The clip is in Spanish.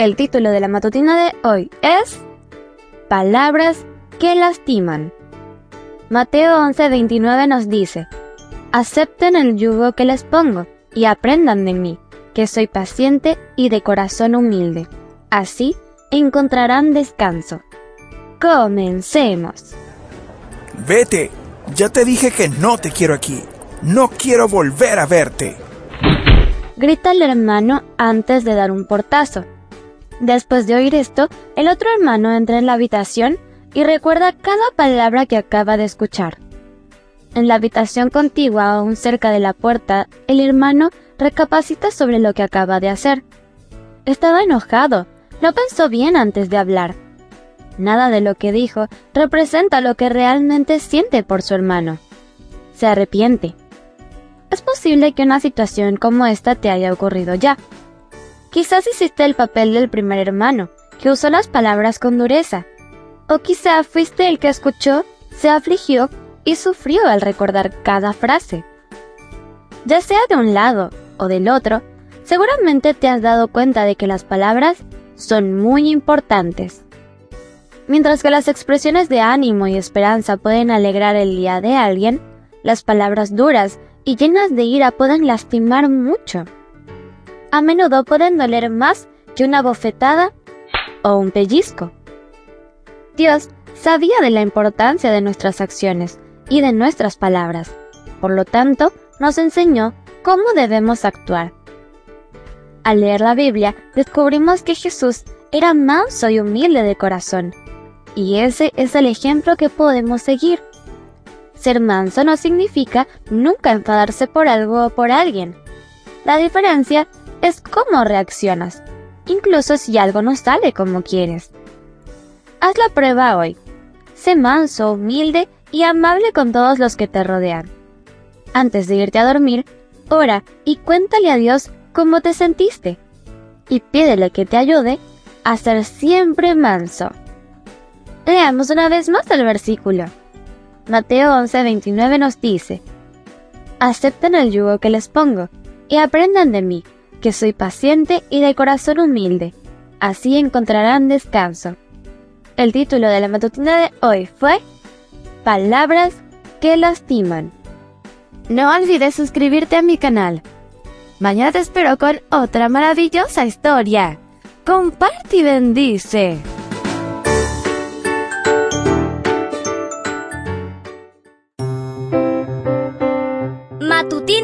El título de la matutina de hoy es Palabras que lastiman. Mateo 11:29 nos dice, Acepten el yugo que les pongo y aprendan de mí, que soy paciente y de corazón humilde. Así encontrarán descanso. Comencemos. Vete, ya te dije que no te quiero aquí. No quiero volver a verte. Grita el hermano antes de dar un portazo. Después de oír esto, el otro hermano entra en la habitación y recuerda cada palabra que acaba de escuchar. En la habitación contigua, aún cerca de la puerta, el hermano recapacita sobre lo que acaba de hacer. Estaba enojado, no pensó bien antes de hablar. Nada de lo que dijo representa lo que realmente siente por su hermano. Se arrepiente. Es posible que una situación como esta te haya ocurrido ya. Quizás hiciste el papel del primer hermano, que usó las palabras con dureza, o quizá fuiste el que escuchó, se afligió y sufrió al recordar cada frase. Ya sea de un lado o del otro, seguramente te has dado cuenta de que las palabras son muy importantes. Mientras que las expresiones de ánimo y esperanza pueden alegrar el día de alguien, las palabras duras y llenas de ira pueden lastimar mucho. A menudo pueden doler más que una bofetada o un pellizco. Dios sabía de la importancia de nuestras acciones y de nuestras palabras. Por lo tanto, nos enseñó cómo debemos actuar. Al leer la Biblia, descubrimos que Jesús era manso y humilde de corazón. Y ese es el ejemplo que podemos seguir. Ser manso no significa nunca enfadarse por algo o por alguien. La diferencia es cómo reaccionas, incluso si algo no sale como quieres. Haz la prueba hoy. Sé manso, humilde y amable con todos los que te rodean. Antes de irte a dormir, ora y cuéntale a Dios cómo te sentiste. Y pídele que te ayude a ser siempre manso. Leamos una vez más el versículo. Mateo 11:29 nos dice, Acepten el yugo que les pongo y aprendan de mí, que soy paciente y de corazón humilde. Así encontrarán descanso. El título de la matutina de hoy fue Palabras que lastiman. No olvides suscribirte a mi canal. Mañana te espero con otra maravillosa historia. Comparte y bendice.